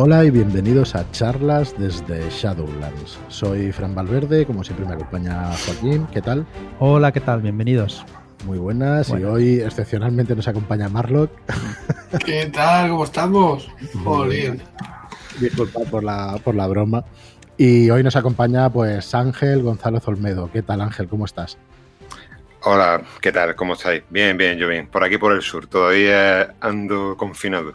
Hola y bienvenidos a charlas desde Shadowlands. Soy Fran Valverde, como siempre me acompaña Joaquín. ¿Qué tal? Hola, ¿qué tal? Bienvenidos. Muy buenas y hoy excepcionalmente nos acompaña Marlock. ¿Qué tal? ¿Cómo estamos? Joder. Disculpad por la, por la broma. Y hoy nos acompaña pues Ángel González Olmedo. ¿Qué tal Ángel? ¿Cómo estás? Hola, ¿qué tal? ¿Cómo estáis? Bien, bien, yo bien. Por aquí por el sur, todavía ando confinado.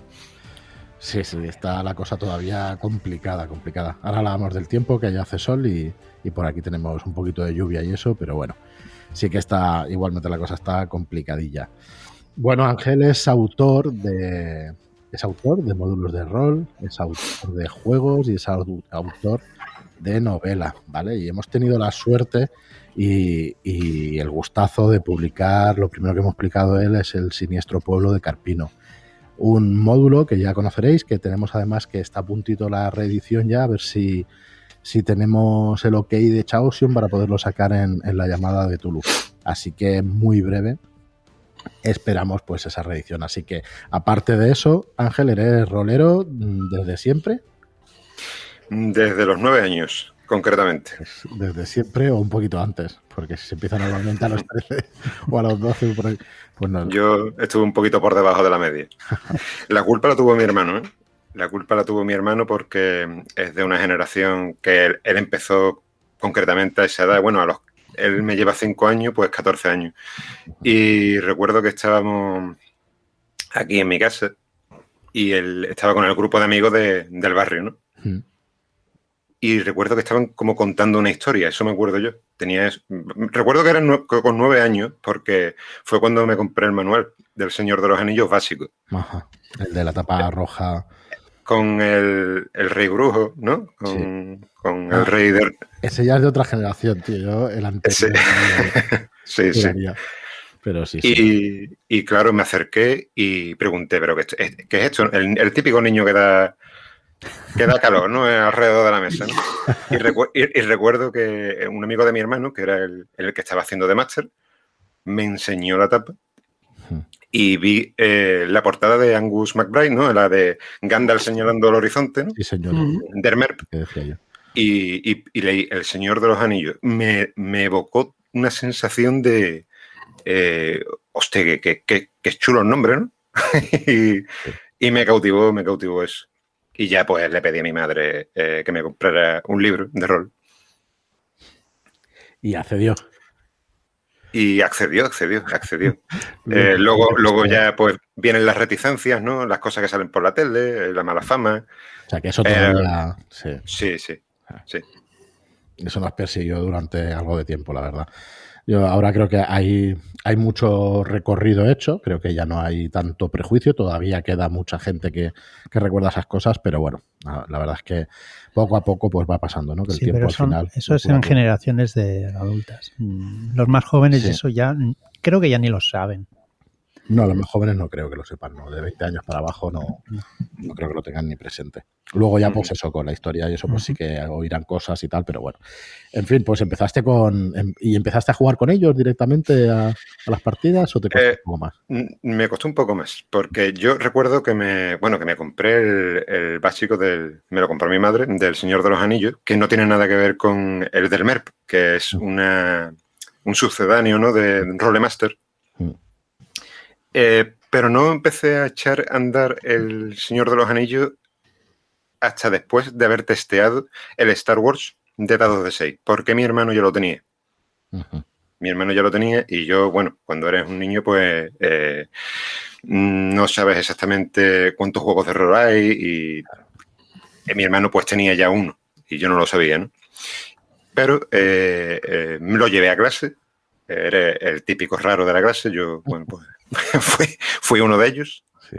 Sí, sí, está la cosa todavía complicada, complicada. Ahora hablamos del tiempo, que allá hace sol y, y por aquí tenemos un poquito de lluvia y eso, pero bueno, sí que está, igualmente la cosa está complicadilla. Bueno, Ángel es autor de, es autor de módulos de rol, es autor de juegos y es autor de novela, ¿vale? Y hemos tenido la suerte y, y, el gustazo de publicar, lo primero que hemos publicado él es el siniestro pueblo de Carpino un módulo que ya conoceréis, que tenemos además que está a puntito la reedición ya, a ver si, si tenemos el ok de Chaosium para poderlo sacar en, en, la llamada de Tulu. Así que muy breve esperamos pues esa reedición. Así que aparte de eso, Ángel, ¿eres rolero desde siempre? Desde los nueve años, concretamente. Desde siempre o un poquito antes, porque si se empiezan normalmente a los 13 o a los 12, por ahí, pues no. Yo estuve un poquito por debajo de la media. La culpa la tuvo mi hermano, ¿eh? La culpa la tuvo mi hermano porque es de una generación que él, él empezó concretamente a esa edad, bueno, a los él me lleva 5 años, pues 14 años. Y recuerdo que estábamos aquí en mi casa y él estaba con el grupo de amigos de, del barrio, ¿no? Mm. Y recuerdo que estaban como contando una historia, eso me acuerdo yo. Tenía, recuerdo que eran con nueve años, porque fue cuando me compré el manual del Señor de los Anillos básico. Ajá. El de la tapa roja. Con el, el rey brujo, ¿no? Con, sí. con el ah, rey de... Ese ya es de otra generación, tío. Yo, el anterior. sí, sí. Pero sí, y, sí. Y, claro, me acerqué y pregunté, ¿pero qué, qué es esto? El, el típico niño que da que da calor, ¿no? Alrededor de la mesa, ¿no? Y, recu y, y, recuerdo que un amigo de mi hermano, que era el, el que estaba haciendo de máster, me enseñó la tapa y vi eh, la portada de Angus McBride, ¿no? La de Gandalf señalando el horizonte, ¿no? Sí, señor. Dermerp. Y, y, y, leí El Señor de los Anillos. Me, me evocó una sensación de... Eh, hostia, que, que, que, que, es chulo el nombre, ¿no? y, y me cautivó, me cautivó eso. Y ya pues le pedí a mi madre eh, que me comprara un libro de rol. Y accedió. Y accedió, accedió, accedió. eh, luego, luego ya pues vienen las reticencias, ¿no? Las cosas que salen por la tele, la mala fama. O sea que eso todavía... Eh, sí. sí, sí, sí. Eso nos persiguió durante algo de tiempo, la verdad. Yo ahora creo que hay, hay mucho recorrido hecho, creo que ya no hay tanto prejuicio, todavía queda mucha gente que, que recuerda esas cosas, pero bueno, la, verdad es que poco a poco pues va pasando, ¿no? Que el sí, tiempo pero al son, final. Eso es en generaciones de adultas. Los más jóvenes, sí. eso ya creo que ya ni lo saben. No, los más jóvenes no creo que lo sepan, ¿no? De 20 años para abajo no, no creo que lo tengan ni presente. Luego ya, pues eso, con la historia y eso, pues sí que oirán cosas y tal, pero bueno. En fin, pues empezaste con... em, ¿Y empezaste a jugar con ellos directamente a, a las partidas o te costó eh, un poco más? Me costó un poco más, porque yo recuerdo que me... Bueno, que me compré el, el básico del... Me lo compró mi madre, del Señor de los Anillos, que no tiene nada que ver con el del MERP, que es una, un sucedáneo, ¿no? De Rolemaster. Mm. Eh, pero no empecé a echar a andar el Señor de los Anillos hasta después de haber testeado el Star Wars de dados de 6, porque mi hermano ya lo tenía. Uh -huh. Mi hermano ya lo tenía y yo, bueno, cuando eres un niño, pues eh, no sabes exactamente cuántos juegos de rol hay y mi hermano pues tenía ya uno y yo no lo sabía, ¿no? Pero eh, eh, me lo llevé a clase, era el típico raro de la clase, yo, bueno, pues fui, fui, uno de ellos. Sí.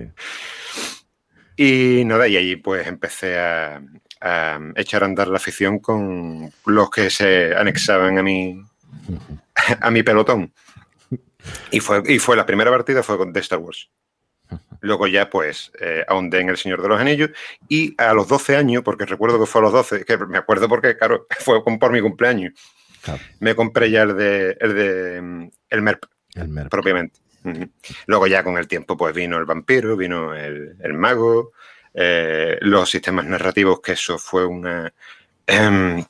Y nada, y allí pues empecé a, a, echar a andar la afición con los que se anexaban a mi, a mi pelotón. Y fue, y fue la primera partida fue con de Star Wars. Luego ya pues eh, ahondé en El Señor de los Anillos y a los 12 años, porque recuerdo que fue a los 12, que me acuerdo porque, claro, fue por mi cumpleaños, claro. me compré ya el de el, de, el MERP, el MERP. propiamente. Uh -huh. Luego ya con el tiempo pues vino el vampiro, vino el, el mago, eh, los sistemas narrativos, que eso fue una, em,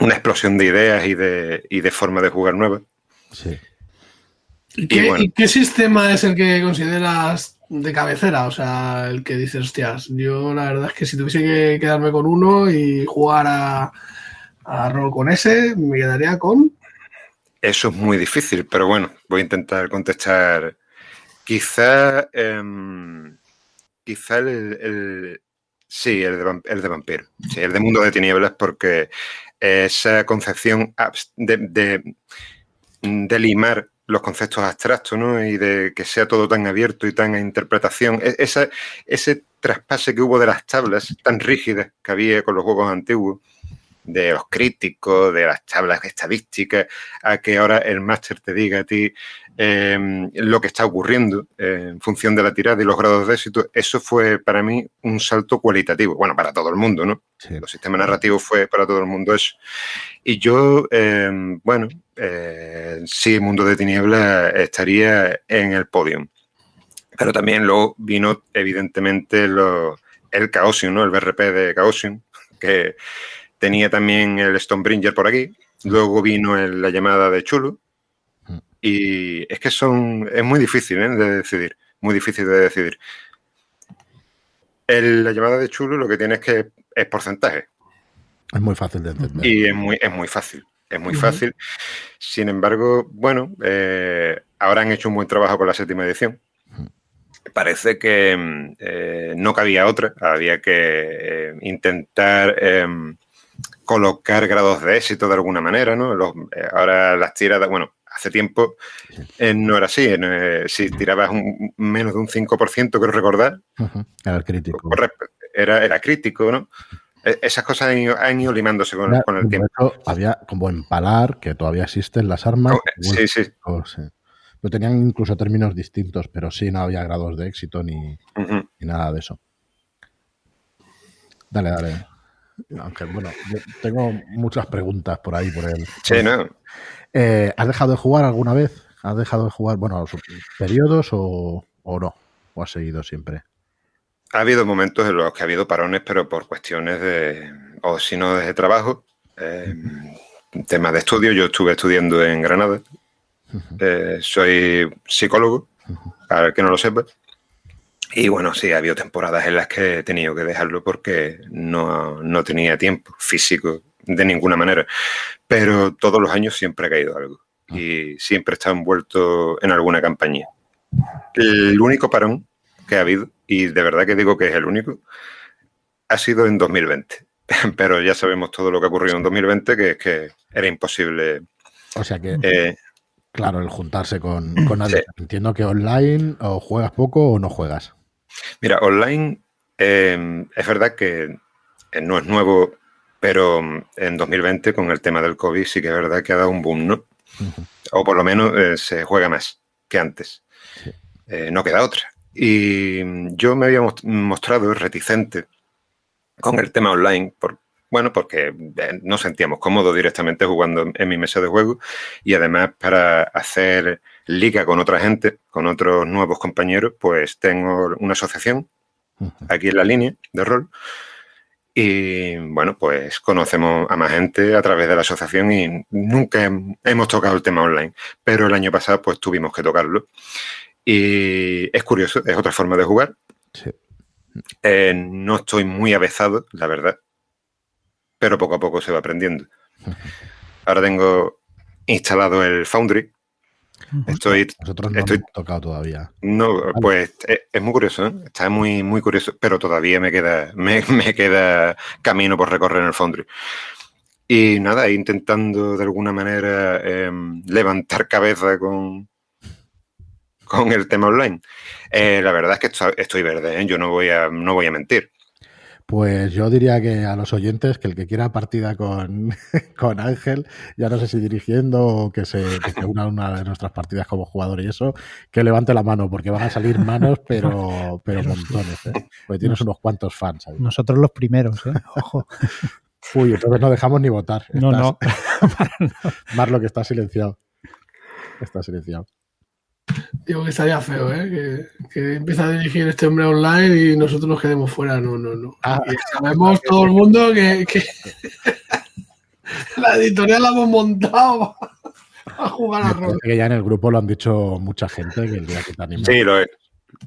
una explosión de ideas y de, y de forma de jugar nueva. Sí. ¿Y qué, bueno. y qué sistema es el que consideras de cabecera? O sea, el que dices, hostias, yo la verdad es que si tuviese que quedarme con uno y jugar a, a rol con ese, me quedaría con. Eso es muy difícil, pero bueno, voy a intentar contestar. Quizá, em, el, sí, el de, el de vampiro, sí, el de mundo de tinieblas, porque esa concepción de, de limar los conceptos abstractos, ¿no? Y de que sea todo tan abierto y tan a interpretación, e- esa- ese traspase que hubo de las tablas tan rígidas que había con los juegos antiguos, de los críticos, de las tablas estadísticas, a que ahora el máster te diga a ti eh, lo que está ocurriendo eh, en función de la tirada y los grados de éxito, eso fue para mí un salto cualitativo. Bueno, para todo el mundo, ¿no? Sí. Los sistemas narrativos fue para todo el mundo eso. Y yo, eh, bueno, sí, Mundo de Tinieblas estaría en el podio. Pero también luego vino, evidentemente, lo- el Chaosium, ¿no? El BRP de Chaosium, que tenía también el Stonebringer por aquí. Luego vino el- la llamada de Chulu. Mm. Y es que son. Es muy difícil ¿eh? de decidir. Muy difícil de decidir. El- la llamada de Chulu lo que tiene es que es porcentaje. Es muy fácil de entender. Y es muy, es muy fácil. Es muy fácil. Sin embargo, bueno, eh, ahora han hecho un buen trabajo con la séptima edición. Parece que mm, eh, no cabía otra. Había que intentar em, colocar grados de éxito de alguna manera, ¿no? Los- eh, ahora las tiradas, bueno, hace tiempo eh, no era así. eh, si tirabas un- menos de un 5%, creo recordar, Ujú. Era el crítico. era, era crítico, ¿no? E- Esas cosas han ido, han ido limándose con, Era- con el tiempo. había como empalar, que todavía existen las armas. Oh, Sí, sí. Oh, sí. Pero tenían incluso términos distintos, pero sí no había grados de éxito ni nada de eso. Dale, dale. Ángel, bueno, yo tengo muchas preguntas por ahí, por el. Sí, ¿no? Eh, ¿Has dejado de jugar alguna vez? ¿Has dejado de jugar, bueno, periodos o, o no? ¿O has seguido siempre? Ha habido momentos en los que ha habido parones, pero por cuestiones de, o si no, de trabajo, eh, temas de estudio. Yo estuve estudiando en Granada. Eh, soy psicólogo, para el que no lo sepa. Y bueno, sí, ha habido temporadas en las que he tenido que dejarlo porque no, no tenía tiempo físico de ninguna manera. Pero todos los años siempre ha caído algo. Y siempre estado envuelto en alguna campaña. El único parón que ha habido, y de verdad que digo que es el único, ha sido en 2020. Pero ya sabemos todo lo que ha ocurrido en 2020, que es que era imposible. O sea que, eh, claro, el juntarse con, con nadie. Sí. Entiendo que online o juegas poco o no juegas. Mira, online eh, es verdad que eh, no es nuevo, pero mm, en 2020 con el tema del COVID sí que es verdad que ha dado un boom, ¿no? O por lo menos eh, se juega más que antes. Sí. Eh, no queda otra. Y mm, yo me había mos- mostrado reticente con el tema online, por, bueno, porque no sentíamos cómodos directamente jugando en mi mesa de juego y además para hacer liga con otra gente, con otros nuevos compañeros, pues tengo una asociación aquí en la línea de rol. Y bueno, pues conocemos a más gente a través de la asociación y nunca hem- hemos tocado el tema online, pero el año pasado pues tuvimos que tocarlo. Y es curioso, es otra forma de jugar. Sí. Eh, no estoy muy avezado, la verdad, pero poco a poco se va aprendiendo. Ahora tengo instalado el Foundry. Estoy Nosotros no Estoy- hemos tocado todavía. no, pues es, es muy curioso, ¿eh? está muy, muy curioso, pero todavía me queda, me, me queda camino por recorrer en el Foundry. Y nada, intentando de alguna manera em, levantar cabeza con, con el tema online. Eh, la verdad es que estoy, estoy verde, ¿eh? yo no voy, a, no voy a mentir. Pues yo diría que a los oyentes que el que quiera partida con, con Ángel, ya no sé si dirigiendo o que se, que se una a una de nuestras partidas como jugador y eso, que levante la mano, porque van a salir manos, pero, pero montones. ¿eh? Porque tienes unos cuantos fans ahí. Nosotros los primeros, ¿eh? Ojo. Uy, entonces no dejamos ni votar. No, Estás- no. Marlo, que está silenciado. Está silenciado. Digo que estaría feo, ¿eh? Que, que empieza a dirigir este hombre online y nosotros nos quedemos fuera. No, no, no. Ah. Sabemos todo el mundo que, que la editorial la hemos montado a jugar a rol. que ya en el grupo lo han dicho mucha gente que el día que te animes Sí, lo, que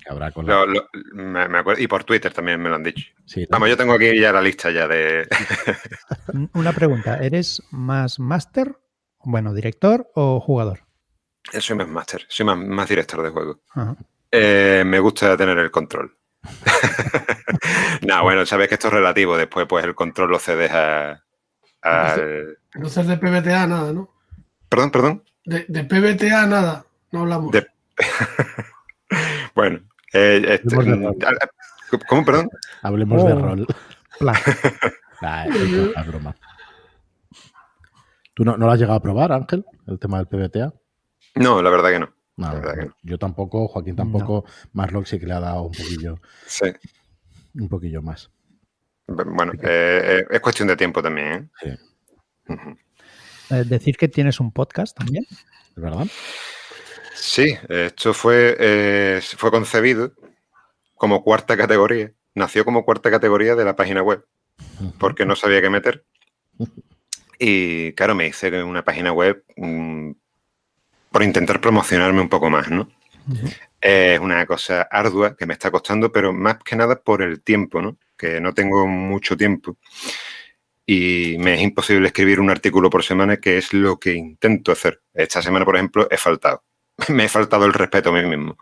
habrá con la- lo- lo- me, me acuerdo. Y por Twitter también me lo han dicho. Vamos, yo tengo aquí ya la lista ya de... Una pregunta, ¿eres más máster, bueno, director o jugador? Soy más máster, soy más, más director de juego. Eh, me gusta tener el control. no, bueno, sabes que esto es relativo. Después, pues el control lo cedes a. al- Entonces de PBTA nada, ¿no? Perdón, perdón. De, de PBTA nada. No hablamos. De- Bueno, eh, este- de rol. ah, ¿cómo, perdón? Hablemos de Oh. rol. Nah, es broma. ¿Tú no, no lo has llegado a probar, Ángel? El tema del PBTA. No, la verdad que no. No, La verdad que no. yo tampoco, Joaquín tampoco, Marlock sí que le ha dado un poquillo, Sí. un poquillo más. Bueno, eh, eh, es cuestión de tiempo también. Sí, ¿eh? Ujú. Eh, decir que tienes un podcast también. ¿es verdad? Sí, esto fue, eh, fue concebido como cuarta categoría. Nació como cuarta categoría de la página web. porque no sabía qué meter. Y claro, me hice una página web mm, por intentar promocionarme un poco más, ¿no? Es una cosa ardua que me está costando, pero más que nada por el tiempo, ¿no? Que no tengo mucho tiempo. Y me es imposible escribir un artículo por semana, que es lo que intento hacer. Esta semana, por ejemplo, he faltado. Me he faltado el respeto a mí mismo.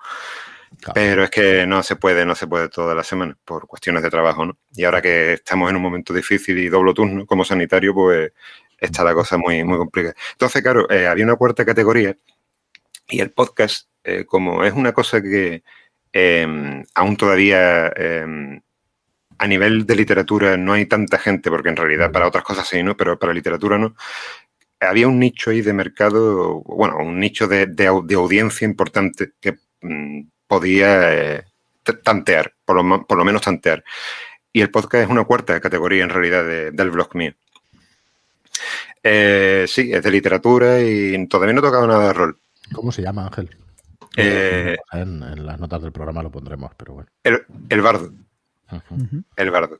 Claro. Pero es que no se puede, no se puede toda la semana por cuestiones de trabajo, ¿no? Y ahora que estamos en un momento difícil y doblo turno como sanitario, pues está la cosa muy, muy complicada. Entonces, claro, eh, había una cuarta categoría y el podcast, eh, como es una cosa que eh, aún todavía eh, a nivel de literatura no hay tanta gente, porque en realidad para otras cosas sí, ¿no? Pero para literatura no. Había un nicho ahí de mercado, bueno, un nicho de, de au- de audiencia importante que mm, podía eh, tantear, por lo, por lo menos tantear. Y el podcast es una cuarta categoría en realidad de- del blog mío. Eh, sí, es de literatura y todavía no he tocado nada de rol. ¿Cómo se llama, Ángel? Eh, en, en las notas del programa lo pondremos, pero bueno. El, el bardo. El bardo.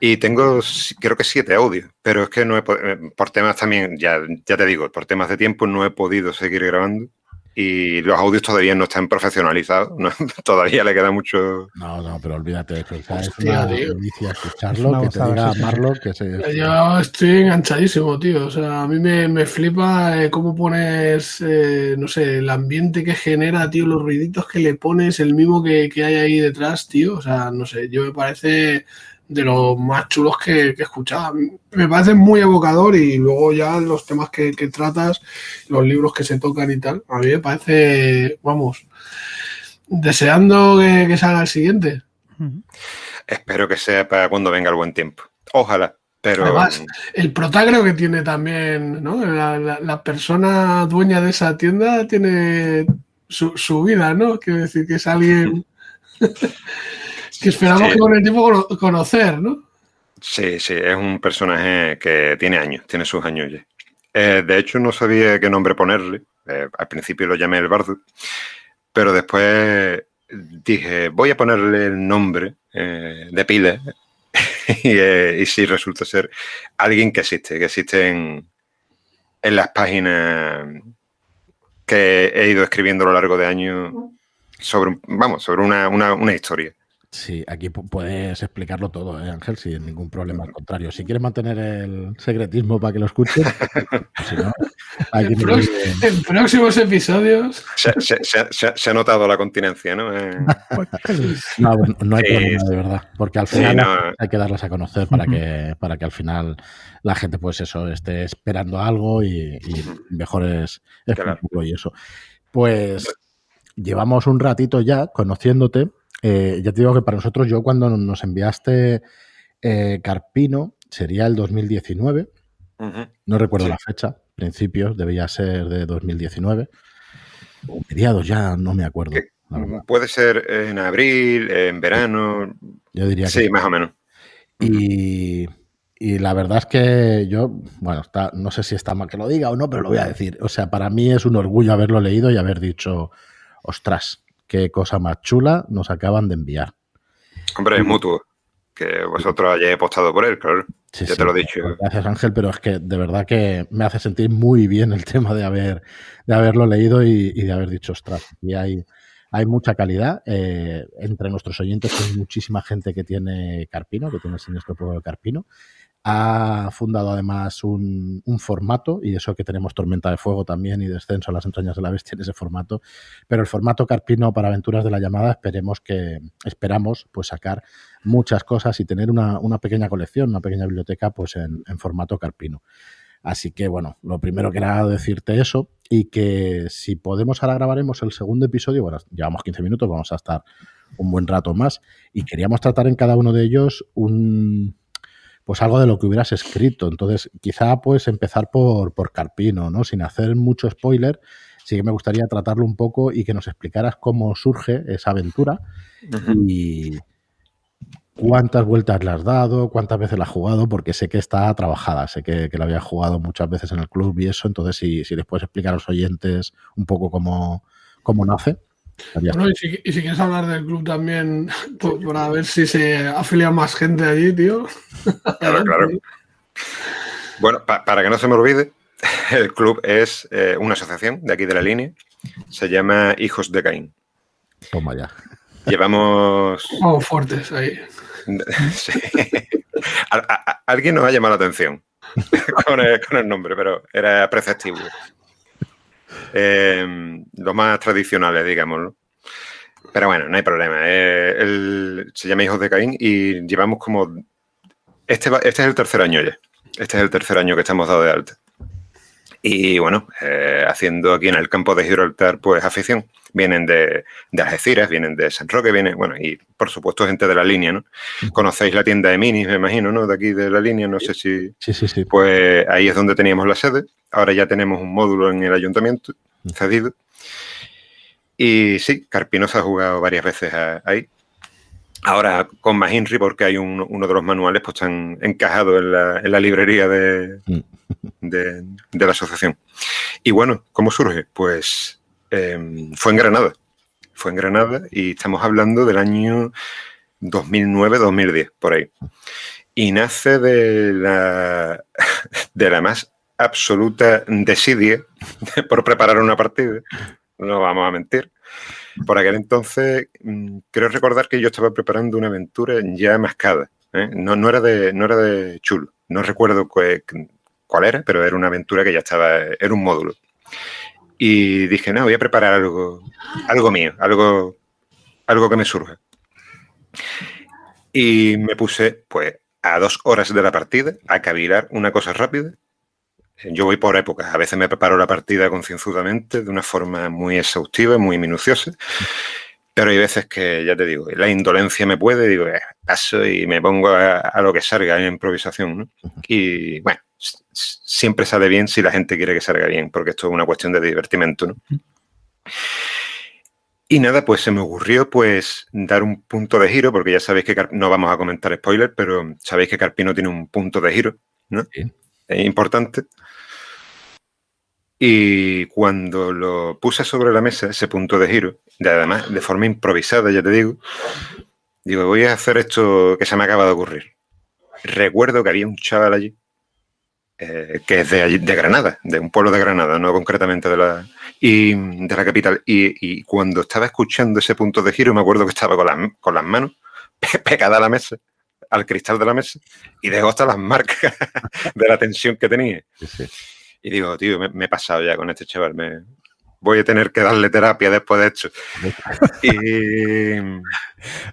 Y tengo, creo que siete audios, pero es que no he eh, por temas también, ya, ya te digo, por temas de tiempo no he podido seguir grabando y los audios todavía no están profesionalizados, ¿no? todavía le queda mucho... No, no, pero olvídate sea, es una delicia escucharlo, una que te gozada, diga sí, sí. Marlock que se... Yo estoy enganchadísimo, tío. O sea, a mí me, me flipa eh, cómo pones, eh, no sé, el ambiente que genera, tío, los ruiditos que le pones, el mimo que, que hay ahí detrás, tío. O sea, no sé, yo me parece de los más chulos que, que he escuchado. Me parece muy evocador y luego ya los temas que, que tratas, los libros que se tocan y tal, a mí me parece, vamos, deseando que, que salga el siguiente. Espero que sea para cuando venga el buen tiempo. Ojalá, pero... Además, El protagro que tiene también, ¿no? La, la- la persona dueña de esa tienda tiene su, su vida, ¿no? Quiero decir que es alguien que esperamos Sí. que con el tiempo cono- conocer, ¿no? Sí, sí, es un personaje que tiene años, tiene sus años ya. Eh, de hecho, no sabía qué nombre ponerle. Eh, al principio lo llamé el bardo, pero después dije, voy a ponerle el nombre eh, de pila. y, y sí, resulta ser alguien que existe, que existe en, en las páginas que he ido escribiendo a lo largo de años sobre, vamos, sobre una, una- una historia. Sí, aquí pu- puedes explicarlo todo, ¿eh, Ángel, sin ningún problema. Al contrario, si quieres mantener el secretismo para que lo escuches, pues si no, aquí En, no prox- hay- en próximos episodios. Se, se- se- se- se ha notado la continencia, ¿no? Eh, no, no hay Sí, problema, de verdad. Porque al sí, final no, hay que darlas a conocer para que, para que al final la gente, pues eso, esté esperando algo y, y mejor es, es Claro. y eso. Pues llevamos un ratito ya conociéndote. Eh, ya te digo que para nosotros, yo cuando nos enviaste eh, Carpino, sería el 2019. ujú. No recuerdo Sí. la fecha, principios, debía ser de 2019. O mediados ya, no me acuerdo. Puede ser en abril, en verano, Yo diría que sí, más o menos. Y, y la verdad es que yo, bueno, está, no sé si está mal que lo diga o no, pero lo voy a decir. O sea, para mí es un orgullo haberlo leído y haber dicho, ostras, qué cosa más chula nos acaban de enviar. Hombre, es mutuo. Que vosotros hayáis apostado por él, claro. Sí, ya sí, te lo he dicho. Gracias, Ángel, pero es que de verdad que me hace sentir muy bien el tema de haber de haberlo leído y, y de haber dicho, ostras, y hay, hay mucha calidad. Eh, entre nuestros oyentes hay muchísima gente que tiene Carpino, que tiene el siniestro pueblo de Carpino. Ha fundado además un, formato, y eso que tenemos Tormenta de Fuego también y Descenso a las entrañas de la bestia en ese formato, pero el formato Carpino para Aventuras de la Llamada esperemos que, esperamos pues sacar muchas cosas y tener una, una pequeña colección, una pequeña biblioteca pues en, en, formato Carpino. Así que bueno, lo primero que era decirte eso y que si podemos ahora grabaremos el segundo episodio, bueno, llevamos 15 minutos, vamos a estar un buen rato más y queríamos tratar en cada uno de ellos un pues algo de lo que hubieras escrito. Entonces, quizá pues empezar por, por Carpino, ¿no? Sin hacer mucho spoiler, sí que me gustaría tratarlo un poco y que nos explicaras cómo surge esa aventura uh -huh. y cuántas vueltas le has dado, cuántas veces la has jugado, porque sé que está trabajada, sé que, que la había jugado muchas veces en el club y eso, entonces si, si les puedes explicar a los oyentes un poco cómo, cómo nace. Bueno, y si, y si, quieres hablar del club también, por, para ver si se afilia más gente allí, tío. Claro, claro. Bueno, pa para que no se me olvide, el club es eh, una asociación de aquí de la línea. Se llama Hijos de Caín. Toma ya. Llevamos. Oh, fuertes ahí. Sí. A, a, alguien nos ha llamado la atención con el, con el nombre, pero era preceptivo eh, los más tradicionales, digámoslo. Pero bueno, no hay problema. Eh, el, se llama Hijos de Caín y llevamos como... Este, va, este es el tercer año ya. Este es el tercer año que estamos dado de alta. Y bueno, eh, haciendo aquí en el campo de Gibraltar, pues afición. Vienen de, de, Algeciras, vienen de San Roque, vienen, bueno, y por supuesto gente de la línea, ¿no? Conocéis la tienda de minis, me imagino, ¿no? De aquí de la línea, no sé si... Sí, sí, sí. Pues ahí es donde teníamos la sede. Ahora ya tenemos un módulo en el ayuntamiento cedido. Y sí, Carpino se ha jugado varias veces ahí. Ahora con más porque hay un, uno de los manuales, pues están encajados en la, en la librería de, de, de, la asociación. Y bueno, ¿cómo surge? Pues eh, fue en Granada. Fue en Granada y estamos hablando del año 2009-2010, por ahí. Y nace de la, de la más absoluta desidia por preparar una partida. No vamos a mentir. Por aquel entonces, mm, creo recordar que yo estaba preparando una aventura ya mascada. ¿eh? No, era de, no era de chulo. No recuerdo cuál, cuál era, pero era una aventura que ya estaba, era un módulo. Y dije, no, voy a preparar algo, algo mío, algo, algo que me surja. Y me puse, pues, a dos horas de la partida a cavilar una cosa rápida. Yo voy por épocas. A veces me preparo la partida concienzudamente, de una forma muy exhaustiva, muy minuciosa. Pero hay veces que, ya te digo, la indolencia me puede, digo, eh, paso y me pongo a, a, lo que salga en improvisación. ¿no? Y bueno, siempre sale bien si la gente quiere que salga bien, porque esto es una cuestión de divertimento. ¿no? Y nada, pues se me ocurrió pues dar un punto de giro, porque ya sabéis que no vamos a comentar spoiler, pero sabéis que Carpino tiene un punto de giro, ¿no? Sí. Importante. Y cuando lo puse sobre la mesa, ese punto de giro, de además de forma improvisada, ya te digo, digo, voy a hacer esto que se me acaba de ocurrir. Recuerdo que había un chaval allí, eh, que es de, allí, de Granada, de un pueblo de Granada, no concretamente de la, y, de la capital. Y, y, cuando estaba escuchando ese punto de giro, me acuerdo que estaba con, la, con las manos pegadas a la mesa, al cristal de la mesa, y dejó hasta las marcas de la tensión que tenía. Sí, sí. Y digo, tío, me, me, he pasado ya con este chaval, me, voy a tener que darle terapia después de esto. y,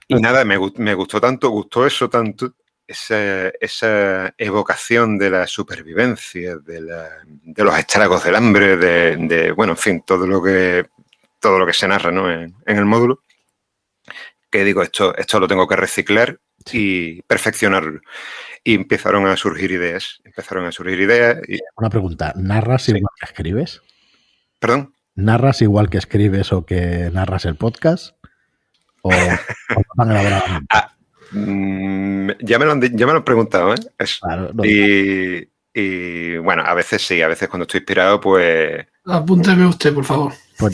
y, nada, me, me, gustó tanto, gustó eso tanto, esa, esa evocación de la supervivencia, de, la, de, los estragos del hambre, de, de, bueno, en fin, todo lo que, todo lo que se narra ¿no? en, en el módulo, que digo, esto, esto lo tengo que reciclar y perfeccionarlo y empezaron a surgir ideas. Empezaron a surgir ideas. Y... Una pregunta, ¿narras sí. igual que escribes? ¿Perdón? ¿Narras igual que escribes o que narras el podcast? ¿O, ah, mm, ya, me lo han, ya me lo han preguntado, ¿eh? y, bueno, a veces sí, a veces cuando estoy inspirado, pues. Apúnteme usted, por favor. Pues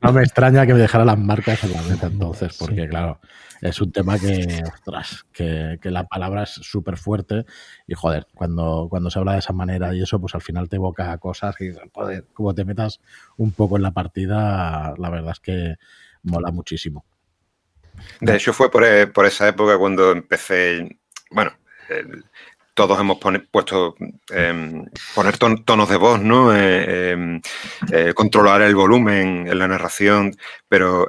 no, me extraña que me dejara las marcas en la meta entonces, porque claro, es un tema que, ostras, que, la palabra es súper fuerte y joder, cuando, cuando se habla de esa manera y eso, pues al final te evoca cosas y joder, como te metas un poco en la partida, la verdad es que mola muchísimo. De hecho, fue por, e, esa época cuando empecé, bueno, todos hemos puesto em, poner tonos de voz, ¿no? Eh, em, eh, controlar el volumen en la narración, pero...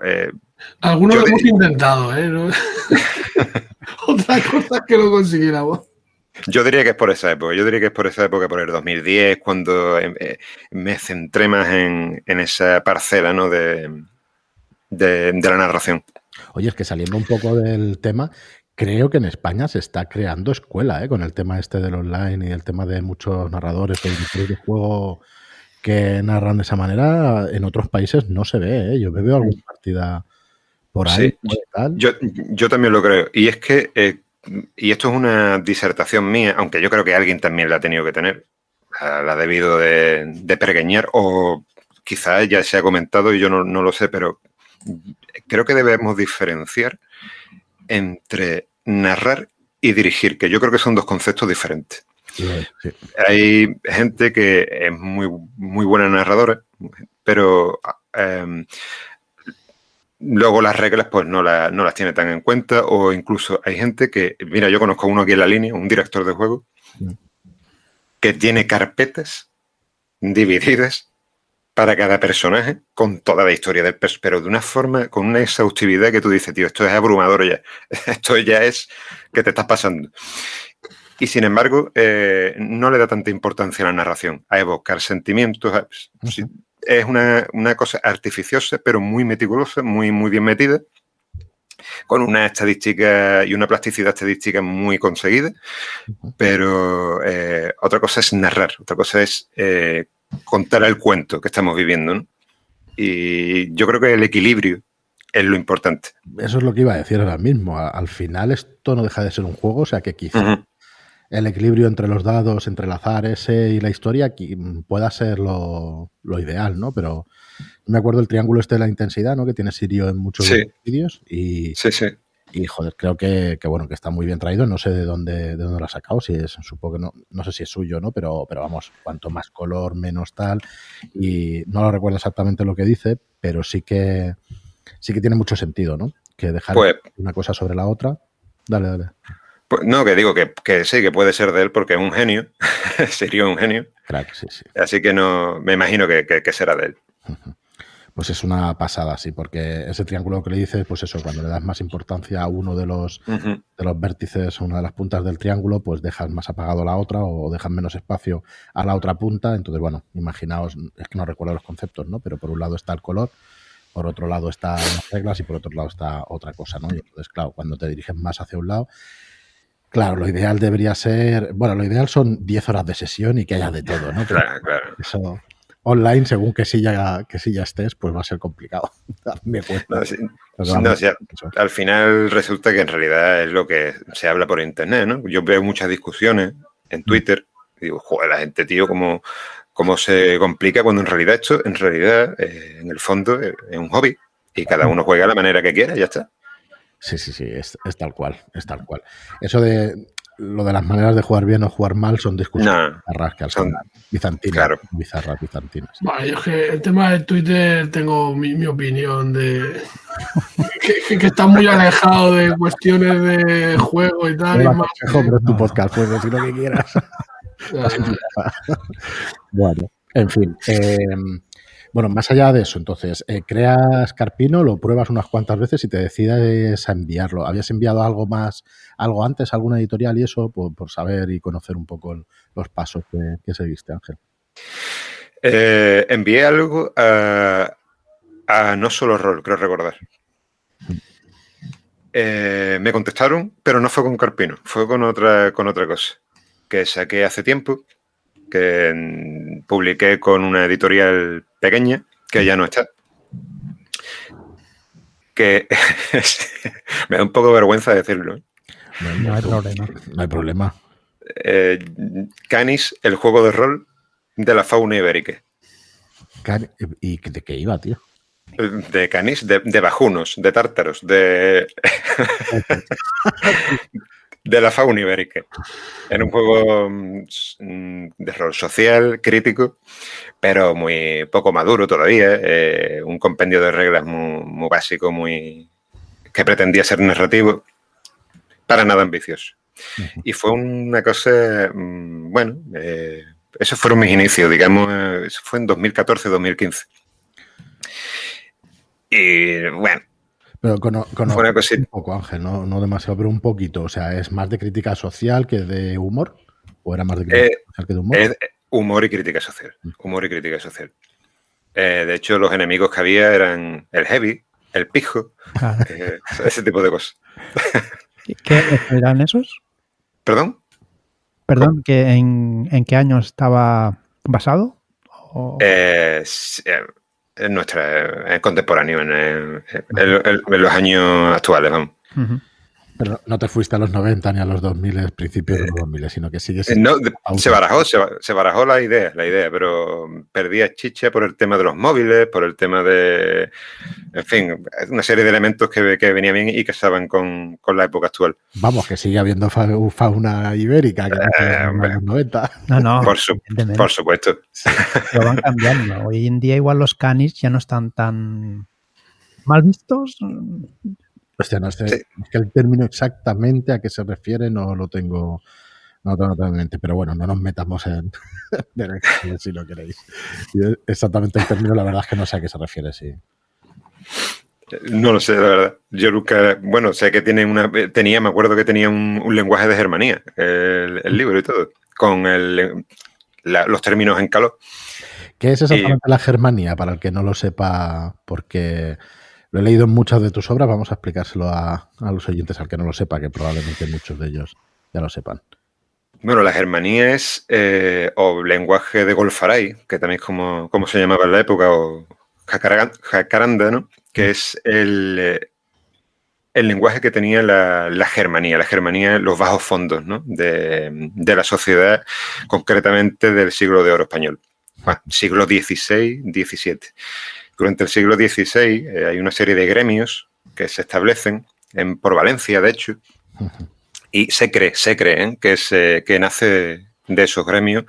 Eh, Algunos lo hemos intentado, ¿eh? Otra cosa que lo consiguiéramos. Yo diría que es por esa época, yo diría que es por esa época, por el 2010, cuando em, me centré más en, esa parcela ¿no? de, de, la narración. Oye, es que saliendo un poco del tema, creo que en España se está creando escuela ¿eh? con el tema este del online y el tema de muchos narradores de juego que narran de esa manera. En otros países no se ve. ¿eh? Yo veo alguna partida por ahí. Yo, yo, también lo creo. Y es que, eh, y esto es una disertación mía, aunque yo creo que alguien también la ha tenido que tener, la ha debido de, de pergueñar o quizás ya se ha comentado y yo no, no lo sé, pero creo que debemos diferenciar entre narrar y dirigir, que yo creo que son dos conceptos diferentes. Hay gente que es muy, muy buena narradora, pero em, luego las reglas pues no, no, las tiene tan en cuenta o incluso hay gente que, mira, yo conozco a uno aquí en la línea, un director de juego, que tiene carpetas divididas para cada personaje con toda la historia del personaje, pero de una forma, con una exhaustividad que tú dices, tío, esto es abrumador ya, esto ya es que te estás pasando. Y sin embargo, eh, no le da tanta importancia a la narración, a evocar sentimientos. Es una, cosa artificiosa, pero muy meticulosa, muy, muy bien metida, con una estadística y una plasticidad estadística muy conseguida. Pero eh, otra cosa es narrar, otra cosa es eh, contar el cuento que estamos viviendo. Y yo creo que el equilibrio es lo importante. Eso es lo que iba a decir ahora mismo. Al final esto no deja de ser un juego, o sea que quizá el equilibrio entre los dados, entre el azar ese y la historia pueda ser lo, ideal, ¿no? Pero me acuerdo el triángulo este de la intensidad, ¿no? Que tiene Sirio en muchos vídeos y, sí, sí. Y joder, creo que, bueno, que está muy bien traído. No sé de dónde, de dónde lo ha sacado, si es, supongo que no, no sé si es suyo, ¿no? Pero, pero vamos, cuanto más color, menos tal. Y no lo recuerdo exactamente lo que dice, pero sí que sí que tiene mucho sentido, ¿no? Que dejar pues una cosa sobre la otra. Dale, dale. Pues, no, que digo que, que, sí, que puede ser de él porque es un genio. Sería un genio. sí, sí. Así que no, me imagino que, que será de él pues es una pasada, sí, porque ese triángulo que le dices, pues eso, cuando le das más importancia a uno de los, de los vértices, una de las puntas del triángulo, pues dejas más apagado la otra o dejas menos espacio a la otra punta. Entonces, bueno, imaginaos, es que no recuerdo los conceptos, ¿no? Pero por un lado está el color, por otro lado están las reglas y por otro lado está otra cosa, ¿no? Y entonces, claro, cuando te diriges más hacia un lado, Claro, lo ideal debería ser, bueno, lo ideal son 10 horas de sesión y que haya de todo, ¿no? claro, claro. Eso, online, según que silla, que silla estés, pues va a ser complicado. Me al final resulta que en realidad es lo que se habla por internet, ¿no? Yo veo muchas discusiones en Twitter y digo, joder, la gente, tío, cómo, cómo se complica cuando en realidad esto, en realidad, eh, en el fondo, es un hobby y cada uno juega de la manera que quiera ya está. Sí, sí, sí, es, tal cual, es tal cual. Eso de lo de las maneras de jugar bien o jugar mal son discusiones bizarras que son bizantinas, claro. bizarras, bizantinas. Bueno, yo es que el tema de Twitter tengo mi, opinión de que, está muy alejado de cuestiones de juego y tal. No pero es tu podcast, puedes decir lo que quieras. bueno, en fin. Eh, bueno, más allá de eso, entonces, eh, creas Carpino, lo pruebas unas cuantas veces y te decides a enviarlo. ¿Habías enviado algo más, algo antes, alguna editorial y eso, por, saber y conocer un poco los pasos que, que seguiste, Ángel? Eh, envié algo a, No Solo Rol, creo recordar. Eh, me contestaron, pero no fue con Carpino, fue con otra, con otra cosa que saqué hace tiempo que publiqué con una editorial pequeña, que ya no está. Que me da un poco vergüenza decirlo. ¿eh? No hay problema. No hay problema. Eh, Canis, el juego de rol de la fauna ibérica. ¿Y de qué iba, tío? De canis, de, de bajunos, de tártaros, de. de la fauna ibérica. Era un juego mm, de rol social, crítico, pero muy poco maduro todavía. eh, un compendio de reglas muy, muy básico, muy. que pretendía ser narrativo, para nada ambicioso. Y fue una cosa. mm, bueno, eh, esos fueron mis inicios, digamos, eso fue en 2014-2015. Y bueno, Pero cono- Fue una cosita. un poco, Ángel, no, no demasiado, pero un poquito. O sea, ¿es más de crítica social que de humor? ¿O era más de crítica Eh, social que de humor? es humor y crítica social. Humor y crítica social. Eh, de hecho, los enemigos que había eran el heavy, el pijo, Claro. eh, ese tipo de cosas. ¿Qué eran esos? ¿Perdón? Perdón, ¿que en, ¿en qué año estaba basado? O- eh, en nuestra eh, contemporáneo, en, en- en- en los años actuales, vamos. Pero no te fuiste a los 90 ni a los 2000, principios de los 2000, sino que sigues... Eh, no, se barajó, se, ba- se barajó la idea, la idea, pero perdía chicha por el tema de los móviles, por el tema de, en fin, una serie de elementos que, que venían bien y que estaban con, con la época actual. Vamos, que sigue habiendo fa- fauna ibérica que no Eh, en hombre. los 90. No, no, Por su- evidentemente, Por supuesto. pero van cambiando. Hoy en día igual los canis ya no están tan mal vistos. Hostia, no sé, Sí. es que el término exactamente a qué se refiere no lo tengo, no totalmente, pero bueno, no nos metamos en, en si lo queréis. Yo exactamente el término, la verdad es que no sé a qué se refiere, sí. No lo sé, la verdad. Yo nunca, bueno, sé que tiene una, tenía, me acuerdo que tenía un, un lenguaje de Germanía, el, el libro y todo, con el, la- los términos en calor. ¿Qué es exactamente la Germanía? Para el que no lo sepa, porque lo he leído en muchas de tus obras, vamos a explicárselo a, a los oyentes, al que no lo sepa, que probablemente muchos de ellos ya lo sepan. Bueno, la Germanía es, eh, o lenguaje de Golfaray, que también es como, como se llamaba en la época, o Jacaranda, ¿no? Que es el, eh, el lenguaje que tenía la, la Germanía, la Germanía, los bajos fondos, ¿no? De, de la sociedad, concretamente del siglo de oro español. Bueno, siglo XVI, XVII. Durante el siglo XVI eh, hay una serie de gremios que se establecen en, por Valencia, de hecho, y se cree, se cree ¿eh? que, se, que nace de esos gremios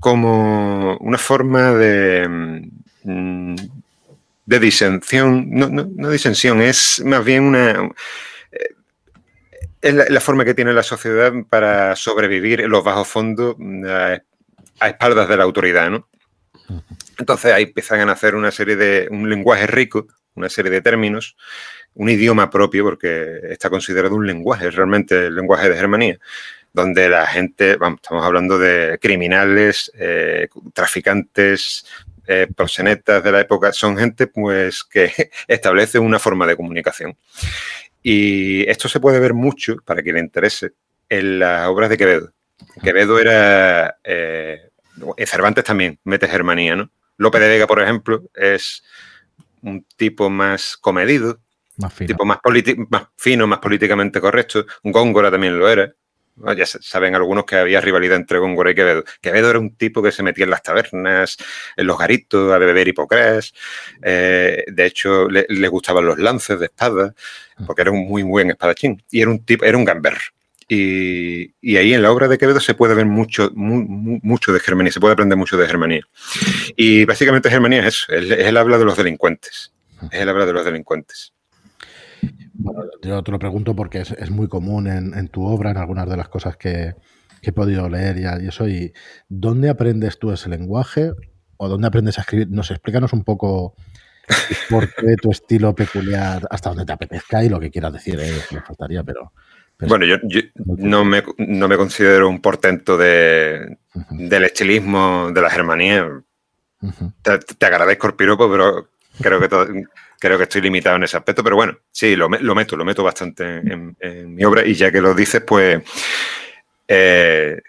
como una forma de, mm, de disensión, no, no, no disensión, es más bien una... eh, Es la, forma que tiene la sociedad para sobrevivir en los bajos fondos mm, a espaldas de la autoridad, ¿no? Entonces ahí empiezan a nacer una serie de, un lenguaje rico, una serie de términos, un idioma propio, porque está considerado un lenguaje, realmente el lenguaje de Germanía, donde la gente, vamos, estamos hablando de criminales, eh, traficantes, eh, proxenetas de la época, son gente pues que establece una forma de comunicación. Y esto se puede ver mucho, para quien le interese, en las obras de Quevedo. Quevedo era, eh, Cervantes también, mete Germanía, ¿no? Lope de Vega, por ejemplo, es un tipo más comedido, Más fino. tipo más, fino, más políticamente correcto. Góngora también lo era. Bueno, Ya sa- saben algunos que había rivalidad entre Góngora y Quevedo. Quevedo era un tipo que se metía en las tabernas, en los garitos, a beber hipocrés. Eh, de hecho, le, le gustaban los lances de espada, porque era un muy buen espadachín. Y era un tipo, era un gamber. Y, y ahí en la obra de Quevedo se puede ver mucho, mu- mu- mucho de Germanía, se puede aprender mucho de Germanía. Y básicamente Germanía es eso, es, es el habla de los delincuentes. Es el habla de los delincuentes. Bueno, yo te lo pregunto porque es, es muy común en, en tu obra, en algunas de las cosas que, que he podido leer ya y eso. ¿Y dónde aprendes tú ese lenguaje? ¿O dónde aprendes a escribir? Nos explícanos un poco por qué tu estilo peculiar, hasta donde te apetezca y lo que quieras decir, ¿eh? me faltaría, pero... pero Bueno, yo, yo no, me, no me considero un portento de, del estilismo de la Germanía. Te, te agradezco el piropo, pero creo que, todo- creo que estoy limitado en ese aspecto. Pero bueno, sí, lo, lo meto, lo meto bastante en, en mi obra. Y ya que lo dices, pues. eh,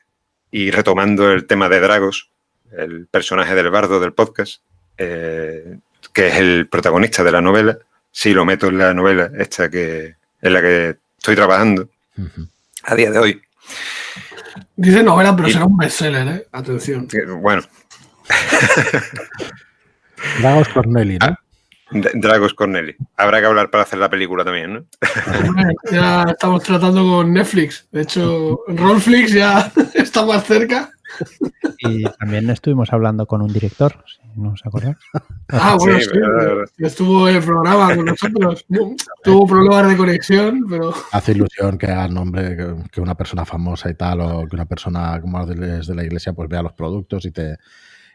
y retomando el tema de Dragos, el personaje del bardo del podcast, eh, que es el protagonista de la novela, sí lo meto en la novela, esta que en la que estoy trabajando. A día de hoy. Dice novela, pero será un bestseller, ¿eh? Atención. Bueno. Dragos Corneli, ¿no? Dragos Corneli. Habrá que hablar para hacer la película también, ¿no? ya estamos tratando con Netflix. De hecho, Rollflix ya está más cerca. Y también estuvimos hablando con un director, si no os acordáis. Ah, bueno, sí, estuvo en el programa con nosotros. Tuvo problemas de conexión, pero. Hace ilusión que haga el nombre, que una persona famosa y tal, o que una persona como de la iglesia, pues vea los productos y te,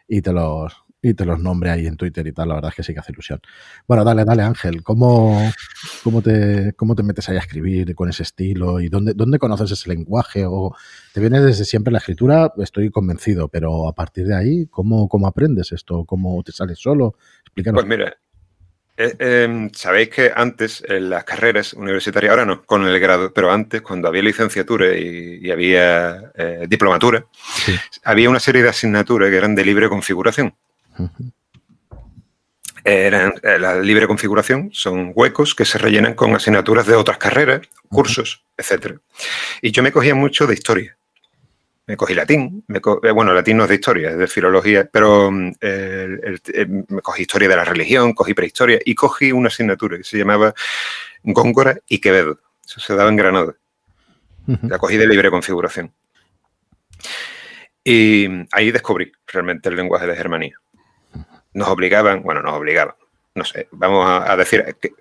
y te los y te los nombre ahí en Twitter y tal, la verdad es que sí que hace ilusión. Bueno, dale, dale Ángel, ¿cómo, cómo, te, cómo te metes ahí a escribir con ese estilo y dónde, dónde conoces ese lenguaje? ¿O te viene desde siempre la escritura? Estoy convencido, pero a partir de ahí, ¿cómo, cómo aprendes esto? ¿Cómo te sales solo? Explícanos. Pues mira, eh, em, sabéis que antes en las carreras universitarias, ahora no, con el grado, pero antes, cuando había licenciatura y, había eh, diplomatura, había una serie de asignaturas que eran de libre configuración. Eran, eh, la libre configuración son huecos que se rellenan con asignaturas de otras carreras, cursos, etc. Y yo me cogía mucho de historia. Me cogí latín, eh, bueno, latín no es de historia, es de filología, pero mm, eh, me cogí historia de la religión, cogí prehistoria y cogí una asignatura que se llamaba Góngora y Quevedo. Eso se daba en Granada. La cogí de libre configuración. Y ahí descubrí realmente el lenguaje de Germanía nos obligaban, bueno, nos obligaban, no sé, vamos a, decir que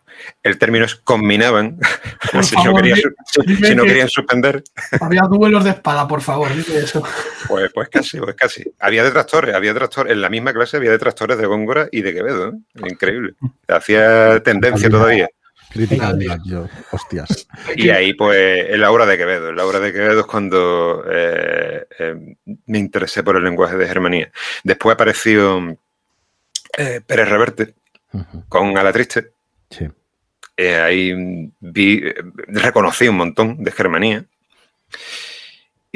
el término es combinaban, si, no querían, suspender. Había duelos de espada, por favor, dice eso. Pues, pues casi, pues casi. Había detractores, había detractores, en la misma clase había detractores de Góngora y de Quevedo, ¿eh? increíble. Hacía tendencia todavía. Crítica de yo, hostias. Y ahí, pues, en la obra de Quevedo. En la obra de Quevedo es cuando eh, eh, me interesé por el lenguaje de Germanía. Después apareció eh, Pérez Reverte, con A la Triste. Sí. Eh, ahí vi, reconocí un montón de Germanía.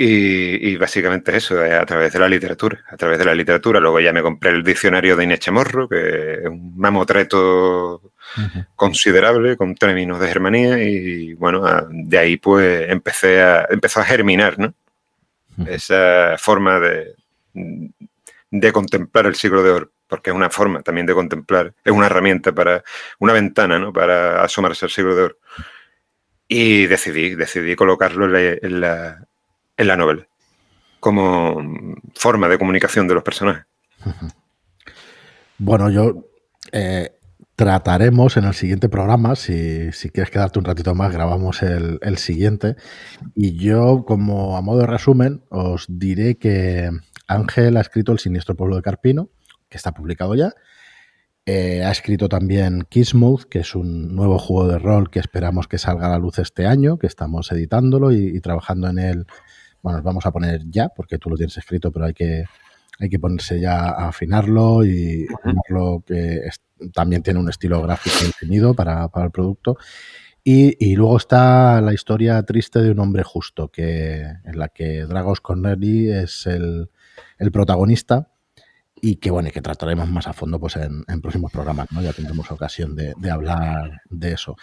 Y, básicamente eso, eh, a través de la literatura. A través de la literatura. Luego ya me compré el diccionario de Inés Chamorro, que es un mamotreto considerable con términos de Germanía. Y bueno, de ahí pues empecé a, empezó a germinar, ¿no? Esa forma de, de contemplar el siglo de oro porque es una forma también de contemplar, es una herramienta para, una ventana, ¿no? Para asomarse al siglo de oro. Y decidí, decidí colocarlo en la, en la, novela, como forma de comunicación de los personajes. Bueno, yo eh, trataremos en el siguiente programa, si, si, quieres quedarte un ratito más, grabamos el, el, siguiente. Y yo, como a modo de resumen, os diré que Ángel ha escrito El siniestro pueblo de Carpino, que está publicado ya. Eh, ha escrito también Kissmouth, que es un nuevo juego de rol que esperamos que salga a la luz este año, que estamos editándolo y, trabajando en él. Bueno, nos vamos a poner ya, porque tú lo tienes escrito, pero hay que, hay que ponerse ya a afinarlo y afinarlo que también tiene un estilo gráfico definido para, para el producto. Y, y, luego está la historia triste de un hombre justo, que, en la que Dragos Corneli es el, el protagonista y que bueno, y que trataremos más a fondo pues en, próximos programas, ¿no? Ya tendremos ocasión de, hablar de eso.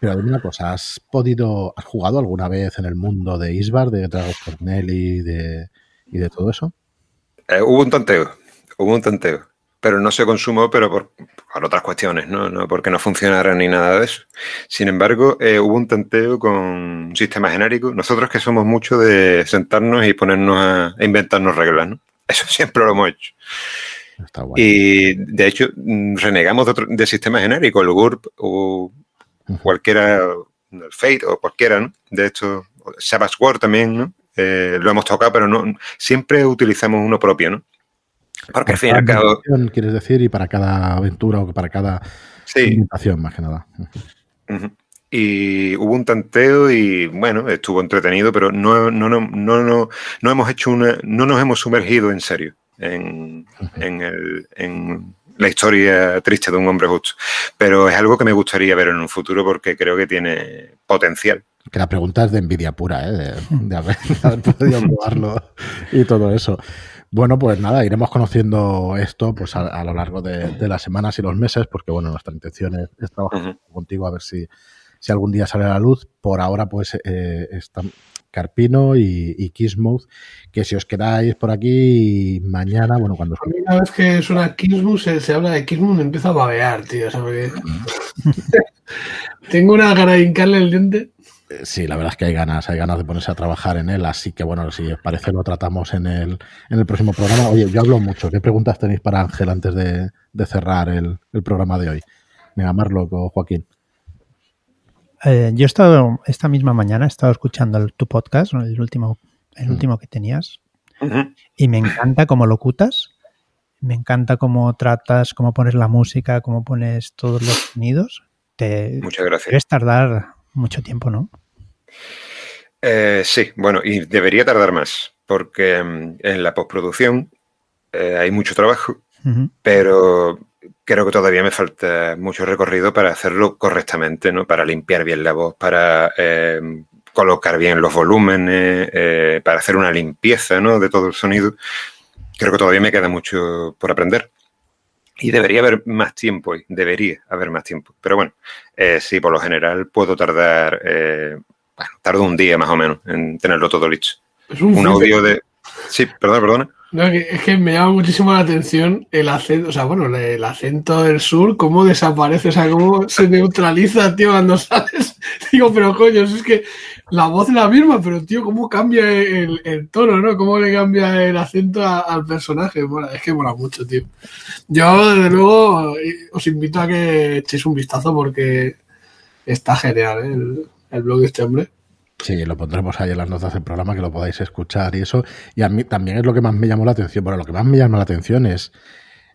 Pero dime una cosa, ¿has podido, has jugado alguna vez en el mundo de Isbar, de Dragos Corneli de, y de todo eso? Eh, hubo un tanteo, hubo un tanteo, pero no se consumó, pero por, otras cuestiones, ¿no? no porque no funcionara ni nada de eso. Sin embargo, eh, hubo un tanteo con un sistema genérico. Nosotros que somos mucho de sentarnos y ponernos a inventarnos reglas, ¿no? Eso siempre lo hemos hecho. Y de hecho, renegamos de, sistema genérico, el GURP o cualquiera, el Fate o cualquiera, De hecho, Savage War también, ¿no? Eh, lo hemos tocado, pero no siempre utilizamos uno propio, ¿no? Porque al fin y al cabo. Quieres decir, y para cada aventura o para cada sí. más que nada. Y hubo un tanteo y bueno, estuvo entretenido, pero no, no, no, no, no, hemos hecho una, no nos hemos sumergido en serio en, el, en la historia triste de un hombre justo. Pero es algo que me gustaría ver en un futuro porque creo que tiene potencial. Que la pregunta es de envidia pura, ¿eh? de, haber, podido probarlo y todo eso. Bueno, pues nada, iremos conociendo esto pues a, lo largo de, las semanas y los meses, porque bueno, nuestra intención es, trabajar contigo a ver si si algún día sale a la luz. Por ahora, pues eh, está Carpino y, y Kismuth, que si os quedáis por aquí mañana, bueno, cuando... A mí una vez que suena Kismuth, se, se habla de Kismuth, me empieza a babear, tío, ¿sabes? Tengo una cara de hincarle el diente. Eh, Sí, la verdad es que hay ganas, hay ganas de ponerse a trabajar en él, así que bueno, si os parece lo tratamos en el, en el próximo programa. Oye, yo hablo mucho, ¿qué preguntas tenéis para Ángel antes de, de cerrar el, el programa de hoy? Venga, Marlo o Joaquín. Eh, yo he estado, esta misma mañana, he estado escuchando el- tu podcast, el último, el Mm. último que tenías, y me encanta cómo locutas, me encanta cómo tratas, cómo pones la música, cómo pones todos los sonidos. Te Muchas gracias. debes tardar mucho tiempo, ¿no? Eh, sí, bueno, y debería tardar más, porque mm, en la postproducción eh, hay mucho trabajo, pero creo que todavía me falta mucho recorrido para hacerlo correctamente, ¿no? Para limpiar bien la voz, para eh, colocar bien los volúmenes, eh, para hacer una limpieza, ¿no? De todo el sonido. Creo que todavía me queda mucho por aprender. Y debería haber más tiempo, hoy, debería haber más tiempo. Pero bueno, eh, sí, por lo general puedo tardar, eh, bueno, tardo un día más o menos en tenerlo todo listo. Es un, Un audio de... Sí, perdona, perdona. No, es que me llama muchísimo la atención el acento, o sea, bueno, el acento del sur, cómo desaparece, o sea, cómo se neutraliza, tío, cuando sales. Digo, pero coño, es que la voz es la misma, pero tío, cómo cambia el, tono, ¿no? Cómo le cambia el acento al personaje. Mola, es que mola mucho, tío. Yo, desde luego, eh, os invito a que echéis un vistazo porque está genial, ¿eh? el, el blog de este hombre. Sí, lo pondremos ahí en las notas del programa que lo podáis escuchar y eso. Y a mí también es lo que más me llamó la atención. Bueno, lo que más me llama la atención es,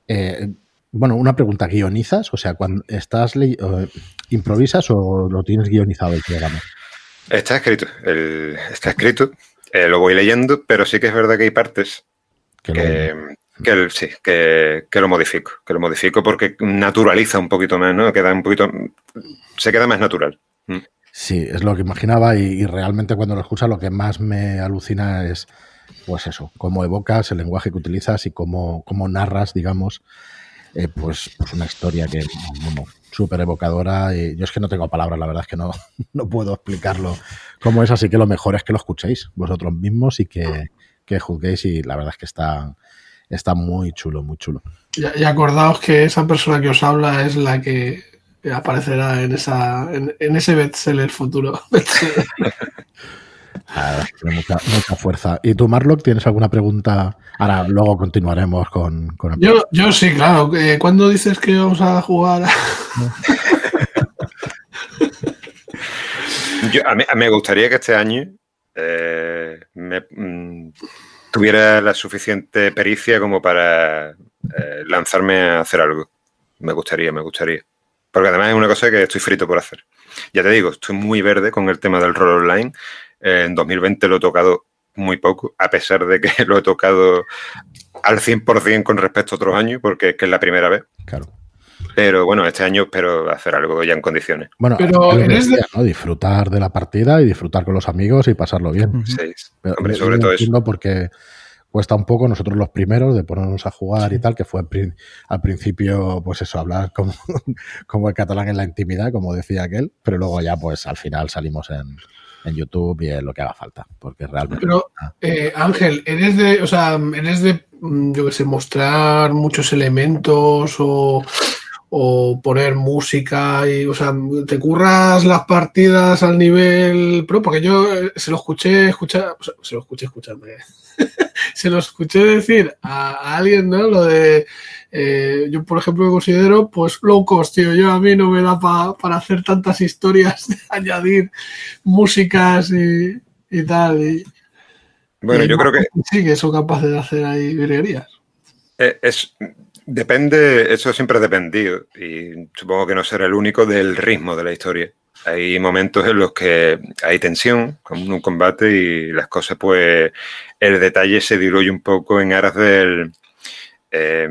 eh, bueno, una pregunta, ¿guionizas? O sea, cuando estás eh, ¿improvisas o lo tienes guionizado el programa? Está escrito, el- está escrito, eh, lo voy leyendo, pero sí que es verdad que hay partes Que lo- que, que el- sí, que, que lo modifico, que lo modifico porque naturaliza un poquito más, ¿no? Queda un poquito, se queda más natural. Sí, es lo que imaginaba y, realmente cuando lo escuchas lo que más me alucina es, pues eso, cómo evocas el lenguaje que utilizas y cómo, cómo narras, digamos, eh, pues, pues una historia que, bueno, súper evocadora y yo es que no tengo palabras, la verdad es que no, no puedo explicarlo cómo es, así que lo mejor es que lo escuchéis vosotros mismos y que, que juzguéis y la verdad es que está, está muy chulo, muy chulo. Y acordaos que esa persona que os habla es la que aparecerá en esa en, en ese bestseller futuro. Tiene mucha, mucha fuerza. ¿Y tú, Marlock, tienes alguna pregunta? Ahora, luego continuaremos con, con el Yo, yo sí, claro. Eh, ¿Cuándo dices que vamos a jugar? Yo, a, mí, a mí me gustaría que este año eh, me, mm, tuviera la suficiente pericia como para eh, lanzarme a hacer algo. Me gustaría, me gustaría. Porque además es una cosa que estoy frito por hacer. Ya te digo, estoy muy verde con el tema del rol online. Eh, en 2020 lo he tocado muy poco, a pesar de que lo he tocado al 100% con respecto a otros años, porque es que es la primera vez. Claro. Pero bueno, este año espero hacer algo ya en condiciones. Bueno, Pero es lo que eres de- decía, ¿no? disfrutar de la partida y disfrutar con los amigos y pasarlo bien. Sí, Pero hombre, yo- sobre todo eso. porque cuesta un poco nosotros los primeros de ponernos a jugar y tal, que fue al, prin- al principio, pues eso, hablar como, como el catalán en la intimidad, como decía aquel, pero luego ya, pues al final salimos en, en YouTube y en lo que haga falta, porque realmente... Pero, eh, Ángel, ¿eres de, o sea, eres de, mm, yo qué sé, mostrar muchos elementos o, o poner música y, o sea, te curras las partidas al nivel pro? Porque yo eh, se lo escuché escuchar, o sea, se lo escuché escucharme. se lo escuché decir a, a alguien, ¿no? Lo de, eh, yo por ejemplo me considero, pues, low cost, tío. Yo a mí no me da pa- para hacer tantas historias, de añadir músicas y, y tal. Y, Bueno, y yo creo que Sí, que son capaces de hacer ahí virguerías. Eh, Es, depende, eso siempre ha dependido, y supongo que no será el único, del ritmo de la historia. Hay momentos en los que hay tensión, como en un combate, y las cosas, pues, el detalle se diluye un poco en aras del, eh,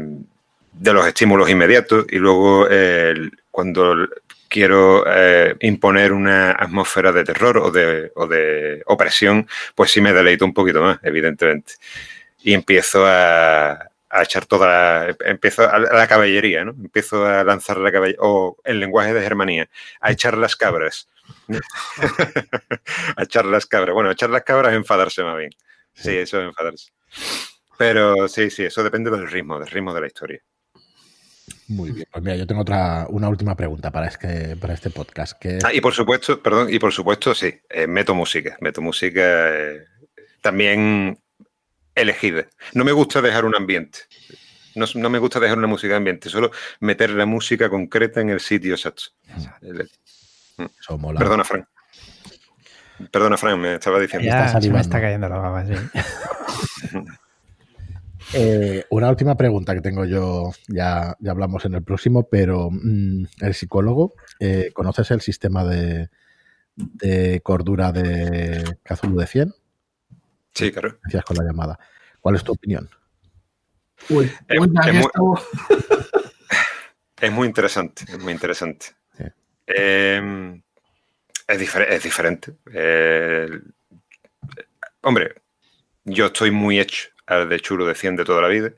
de los estímulos inmediatos, y luego cuando quiero eh, imponer una atmósfera de terror o de, o de opresión, pues sí me deleito un poquito más, evidentemente. Y empiezo a, a echar toda, empiezo a la, la caballería, ¿no? Empiezo a lanzar la caballería, o el lenguaje de Germanía, a echar las cabras. a echar las cabras. Bueno, echar las cabras es enfadarse más bien. Sí, eso es enfadarse. Pero sí, sí, eso depende del ritmo, del ritmo de la historia. Muy bien. Pues mira, yo tengo otra, una última pregunta para este, para este podcast. Que... Ah, y por supuesto, perdón, y por supuesto, sí, eh, meto música. Meto música eh, también elegida. No me gusta dejar un ambiente. No, no, me gusta dejar una música de ambiente, solo meter la música concreta en el sitio exacto. Mm. Perdona, Frank. Perdona, Frank, me estaba diciendo. Ya, se me está cayendo la baba, sí. Eh, una última pregunta que tengo yo, ya, ya hablamos en el próximo, pero mm, el psicólogo, eh, ¿conoces el sistema de, de cordura de Cthulhu de 100? Sí, claro. Gracias con la llamada. ¿Cuál es tu opinión? Uy, es, es, muy, es, muy, interesante, es muy interesante. Sí. Eh, es, difer es, diferente. Eh, hombre, yo estoy muy hecho al de Churo de 100 de toda la vida.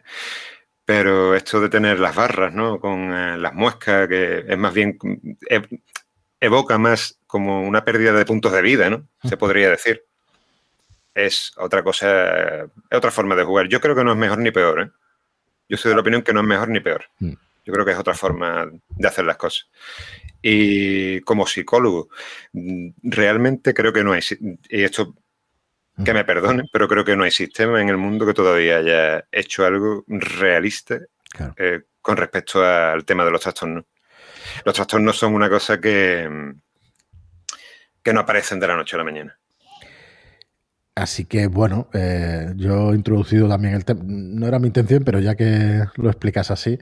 Pero esto de tener las barras, ¿no? Con eh, las muescas, que es más bien. Evoca más como una pérdida de puntos de vida, ¿no? Se podría decir. Es otra cosa, es otra forma de jugar. Yo creo que no es mejor ni peor, ¿eh? Yo soy de la opinión que no es mejor ni peor. Yo creo que es otra forma de hacer las cosas. Y como psicólogo, realmente creo que no hay. Y esto que me perdonen, pero creo que no hay sistema en el mundo que todavía haya hecho algo realista claro. eh, con respecto al tema de los trastornos. Los trastornos son una cosa que, que no aparecen de la noche a la mañana. Así que bueno, eh, yo he introducido también el tema, no era mi intención, pero ya que lo explicas así,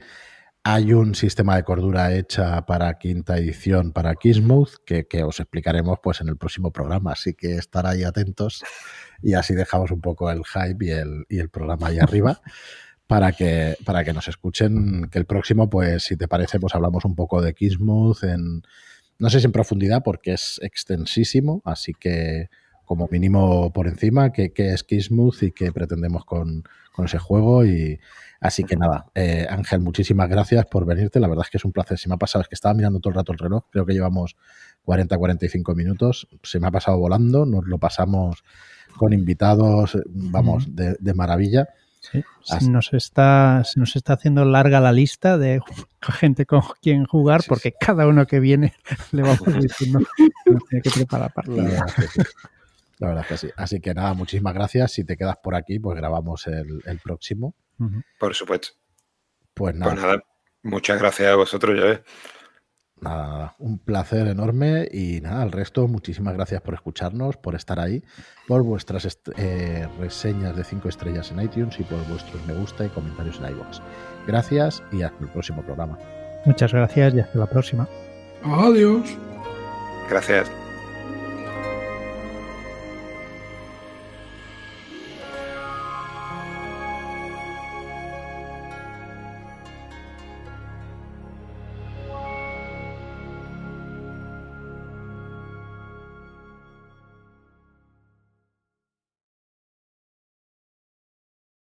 hay un sistema de cordura hecha para quinta edición para Kismuth que, que, os explicaremos pues en el próximo programa, así que estar ahí atentos y así dejamos un poco el hype y el, y el programa ahí arriba para que, para que nos escuchen, que el próximo pues si te parece pues hablamos un poco de Kismuth en, no sé si en profundidad porque es extensísimo, así que como mínimo por encima, qué es Kismuth y qué pretendemos con, con ese juego y Así que nada, eh, Ángel, muchísimas gracias por venirte. La verdad es que es un placer. Se me ha pasado, es que estaba mirando todo el rato el reloj. Creo que llevamos 40-45 minutos. Se me ha pasado volando. Nos lo pasamos con invitados, vamos, de, de maravilla. Sí, se nos, está, se nos está haciendo larga la lista de gente con quien jugar porque cada uno que viene le vamos diciendo que tiene que preparar partida. La verdad es que sí. Así que nada, muchísimas gracias. Si te quedas por aquí, pues grabamos el, el próximo. Por supuesto. Pues nada. Pues nada, muchas gracias a vosotros, ya ves. Nada, nada, un placer enorme y nada, al resto, muchísimas gracias por escucharnos, por estar ahí, por vuestras eh, reseñas de 5 estrellas en iTunes y por vuestros me gusta y comentarios en iVoox. Gracias y hasta el próximo programa. Muchas gracias y hasta la próxima. Adiós. Gracias.